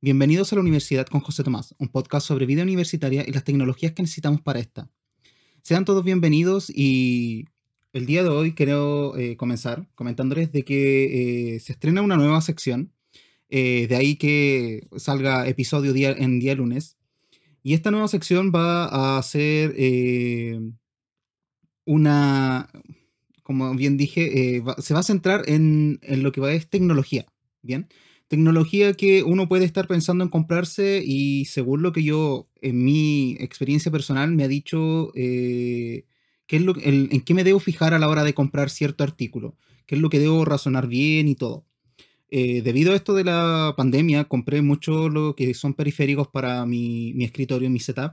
Bienvenidos a la Universidad con José Tomás, un podcast sobre vida universitaria y las tecnologías que necesitamos para esta. Sean todos bienvenidos y el día de hoy quiero eh, comenzar comentándoles de que eh, se estrena una nueva sección, eh, de ahí que salga episodio en día lunes. Y esta nueva sección va a ser una, como bien dije, se va a centrar en, en lo que va es tecnología, ¿bien? Tecnología que uno puede estar pensando en comprarse y según lo que yo, en mi experiencia personal, me ha dicho eh, qué es lo, en qué me debo fijar a la hora de comprar cierto artículo, qué es lo que debo razonar bien y todo. Eh, debido a esto de la pandemia, compré mucho lo que son periféricos para mi, mi escritorio, mi setup.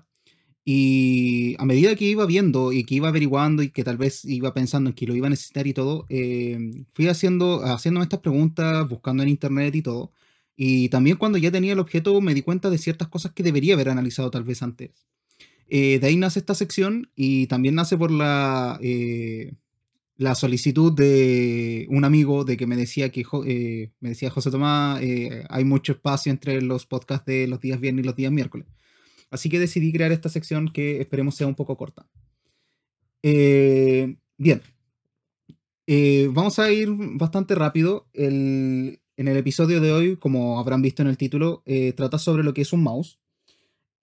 Y a medida que iba viendo y que iba averiguando y que tal vez iba pensando en que lo iba a necesitar y todo, eh, fui haciendo, haciéndome estas preguntas, buscando en internet y todo. Y también cuando ya tenía el objeto me di cuenta de ciertas cosas que debería haber analizado tal vez antes. Eh, de ahí nace esta sección y también nace por la, eh, la solicitud de un amigo de que me decía que me decía José Tomás, hay mucho espacio entre los podcasts de los días viernes y los días miércoles. Así que decidí crear esta sección que esperemos sea un poco corta. Eh, bien. Eh, vamos a ir bastante rápido. en el episodio de hoy, como habrán visto en el título, eh, trata sobre lo que es un mouse.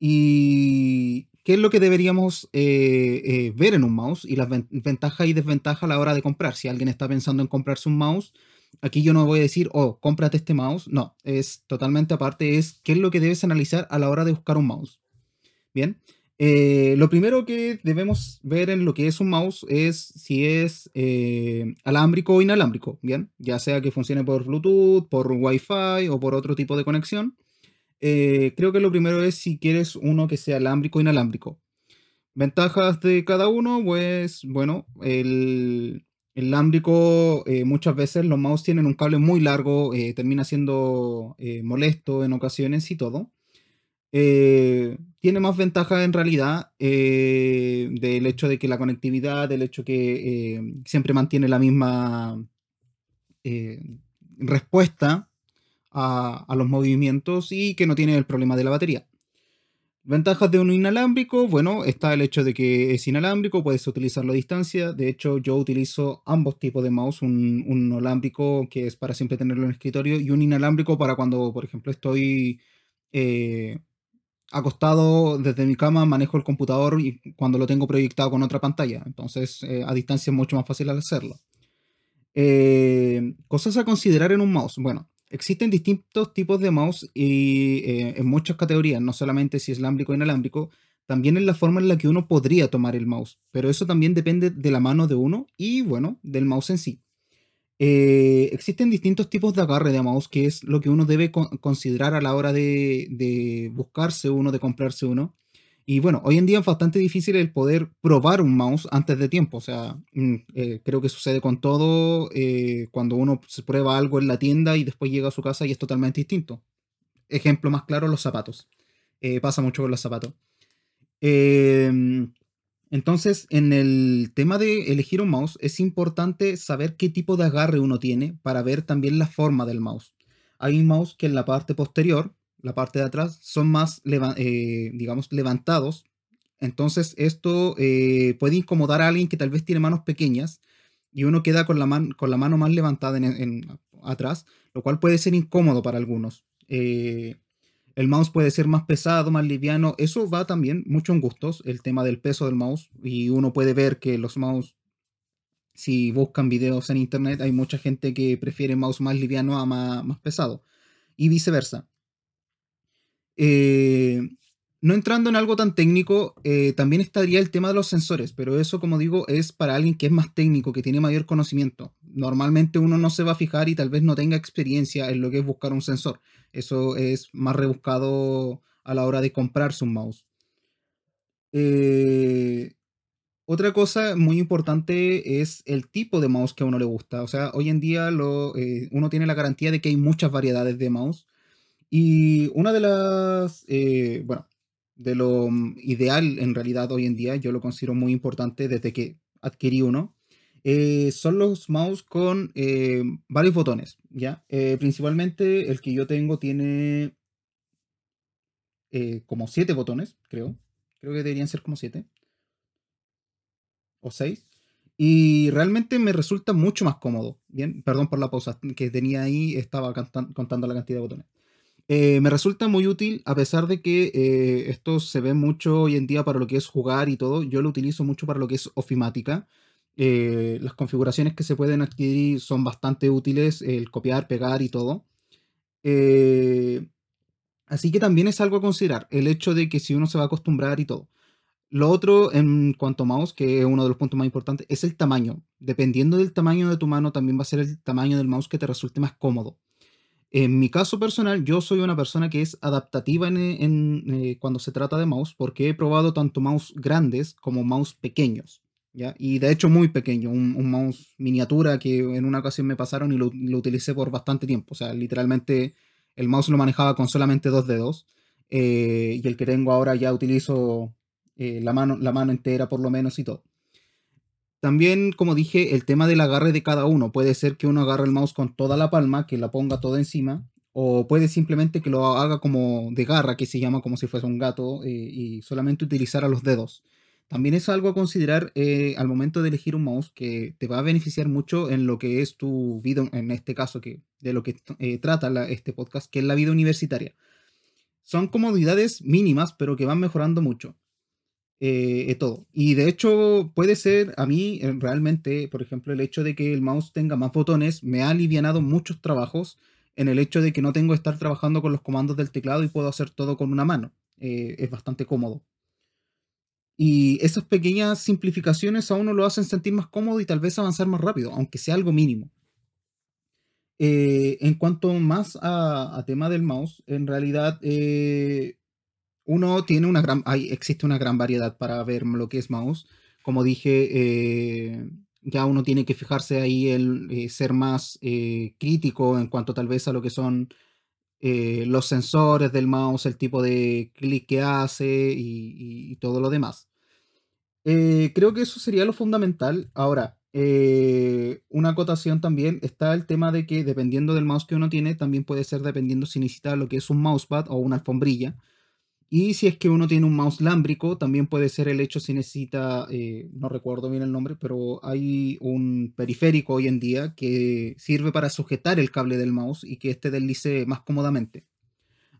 Y qué es lo que deberíamos ver en un mouse y las ventajas y desventajas a la hora de comprar. Si alguien está pensando en comprarse un mouse, aquí yo no voy a decir, oh, cómprate este mouse. No, es totalmente aparte, es qué es lo que debes analizar a la hora de buscar un mouse. Bien. Eh, lo primero que debemos ver en lo que es un mouse es si es eh, alámbrico o inalámbrico, ¿bien? Ya sea que funcione por Bluetooth, por Wi-Fi o por otro tipo de conexión. Eh, creo que lo primero es si quieres uno que sea alámbrico o inalámbrico. Ventajas de cada uno, pues bueno, el, alámbrico muchas veces los mouse tienen un cable muy largo, termina siendo molesto en ocasiones y todo. Tiene más ventaja en realidad eh, del hecho de que la conectividad, del hecho que eh, siempre mantiene la misma respuesta a, los movimientos y que no tiene el problema de la batería. Ventajas de un inalámbrico, bueno, está el hecho de que es inalámbrico, puedes utilizarlo a distancia. De hecho, yo utilizo ambos tipos de mouse, un, un que es para siempre tenerlo en el escritorio y un inalámbrico para cuando, por ejemplo, estoy acostado desde mi cama manejo el computador y cuando lo tengo proyectado con otra pantalla. Entonces, eh, a distancia es mucho más fácil hacerlo. Eh, cosas a considerar en un mouse. Bueno, existen distintos tipos de mouse y eh, en muchas categorías, no solamente si es lámbrico o inalámbrico, también en la forma en la que uno podría tomar el mouse. Pero eso también depende de la mano de uno y, bueno, del mouse en sí. Eh, existen distintos tipos de agarre de mouse, que es lo que uno debe considerar a la hora de, buscarse uno, de comprarse uno. Y bueno, hoy en día es bastante difícil el poder probar un mouse antes de tiempo. O sea, mm, eh, creo que sucede con todo eh, cuando uno se prueba algo en la tienda y después llega a su casa y es totalmente distinto. Ejemplo más claro, los zapatos. pasa mucho con los zapatos. Entonces, en el tema de elegir un mouse, es importante saber qué tipo de agarre uno tiene para ver también la forma del mouse. Hay mouse que en la parte posterior, la parte de atrás, son más, eh, digamos, levantados. Entonces, esto eh, puede incomodar a alguien que tal vez tiene manos pequeñas y uno queda con la, con la mano más levantada en, atrás, lo cual puede ser incómodo para algunos. Eh, el mouse puede ser más pesado, más liviano. Eso va también mucho en gustos, el tema del peso del mouse. Y uno puede ver que los mouse, si buscan videos en internet, hay mucha gente que prefiere mouse más liviano a más, pesado. Y viceversa. Eh, no entrando en algo tan técnico, eh, también estaría el tema de los sensores, pero eso, como digo, es para alguien que es más técnico, que tiene mayor conocimiento. Normalmente uno no se va a fijar y tal vez no tenga experiencia en lo que es buscar un sensor. Eso es más rebuscado a la hora de comprarse un mouse. Eh, otra cosa muy importante es el tipo de mouse que a uno le gusta. O sea, hoy en día lo, eh, uno tiene la garantía de que hay muchas variedades de mouse. Y una de las, bueno, de lo mm, ideal en realidad hoy en día, yo lo considero muy importante desde que adquirí uno, eh, son los mouse con eh, varios botones, ¿ya? Eh, principalmente el que yo tengo tiene eh, como siete botones, creo. Creo que deberían ser como siete. O seis. Y realmente me resulta mucho más cómodo. Bien, perdón por la pausa que tenía ahí, estaba contando la cantidad de botones. Me resulta muy útil a pesar de que eh, esto se ve mucho hoy en día para lo que es jugar y todo. Yo lo utilizo mucho para lo que es ofimática. Eh, las configuraciones que se pueden adquirir son bastante útiles, el copiar, pegar y todo. así que también es algo a considerar, el hecho de que si uno se va a acostumbrar y todo. Lo otro en cuanto a mouse, que es uno de los puntos más importantes, es el tamaño. Dependiendo del tamaño de tu mano, también va a ser el tamaño del mouse que te resulte más cómodo. En mi caso personal, yo soy una persona que es adaptativa en, eh, cuando se trata de mouse, porque he probado tanto mouse grandes como mouse pequeños. ¿Ya? Y de hecho muy pequeño, un, mouse miniatura que en una ocasión me pasaron y lo, utilicé por bastante tiempo. O sea, literalmente el mouse lo manejaba con solamente dos dedos. Eh, y el que tengo ahora ya utilizo eh, la, mano, la mano entera por lo menos y todo. También, como dije, el tema del agarre de cada uno. Puede ser que uno agarre el mouse con toda la palma, que la ponga toda encima, o puede simplemente que lo haga como de garra, que se llama como si fuese un gato, eh, y solamente utilizar a los dedos. También es algo a considerar eh, al momento de elegir un mouse que te va a beneficiar mucho en lo que es tu vida, en este caso, que, de lo que eh, trata este podcast, que es la vida universitaria. Son comodidades mínimas, pero que van mejorando mucho. Eh, todo. Y de hecho puede ser, a mí realmente, por ejemplo, el hecho de que el mouse tenga más botones me ha alivianado muchos trabajos en el hecho de que no tengo que estar trabajando con los comandos del teclado y puedo hacer todo con una mano. Es bastante cómodo. Y esas pequeñas simplificaciones a uno lo hacen sentir más cómodo y tal vez avanzar más rápido, aunque sea algo mínimo. en cuanto más a, tema del mouse, en realidad uno tiene una gran, hay, existe una gran variedad para ver lo que es mouse. Como dije, eh, ya uno tiene que fijarse ahí el eh, ser más eh, crítico en cuanto tal vez a lo que son los sensores del mouse, el tipo de clic que hace y, todo lo demás. Creo que eso sería lo fundamental. Ahora, una acotación también está el tema de que dependiendo del mouse que uno tiene, también puede ser dependiendo si necesita lo que es un mousepad o una alfombrilla. Y si es que uno tiene un mouse lámbrico, también puede ser el hecho si necesita, eh, no recuerdo bien el nombre, pero hay un periférico hoy en día que sirve para sujetar el cable del mouse y que éste deslice más cómodamente.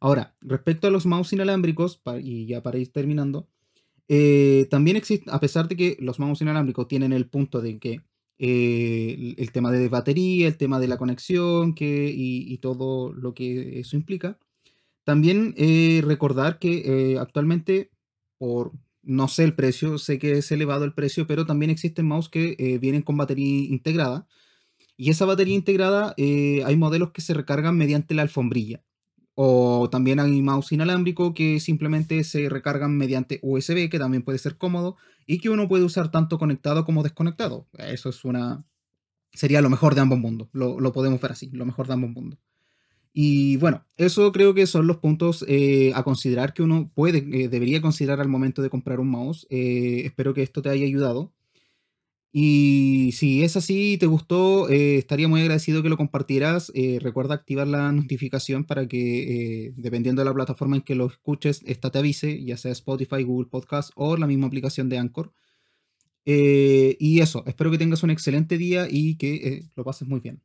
Ahora, respecto a los mouse inalámbricos, y ya para ir terminando, eh, también existe, a pesar de que los mouse inalámbricos tienen el punto de que eh, el, tema de batería, el tema de la conexión que, y todo lo que eso implica, también eh, recordar que eh, actualmente, por no sé el precio, sé que es elevado el precio, pero también existen mouse que eh, vienen con batería integrada. Y esa batería integrada, hay modelos que se recargan mediante la alfombrilla. O también hay mouse inalámbrico que simplemente se recargan mediante USB, que también puede ser cómodo y que uno puede usar tanto conectado como desconectado. Eso es una. Sería lo mejor de ambos mundos. Lo, lo podemos ver así, lo mejor de ambos mundos. Y bueno, eso creo que son los puntos eh, a considerar que uno puede, eh, debería considerar al momento de comprar un mouse. Eh, espero que esto te haya ayudado. Y si es así y te gustó, estaría muy agradecido que lo compartieras. recuerda activar la notificación para que, dependiendo de la plataforma en que lo escuches, esta te avise, ya sea Spotify, Google Podcast o la misma aplicación de Anchor. y eso, espero que tengas un excelente día y que lo pases muy bien.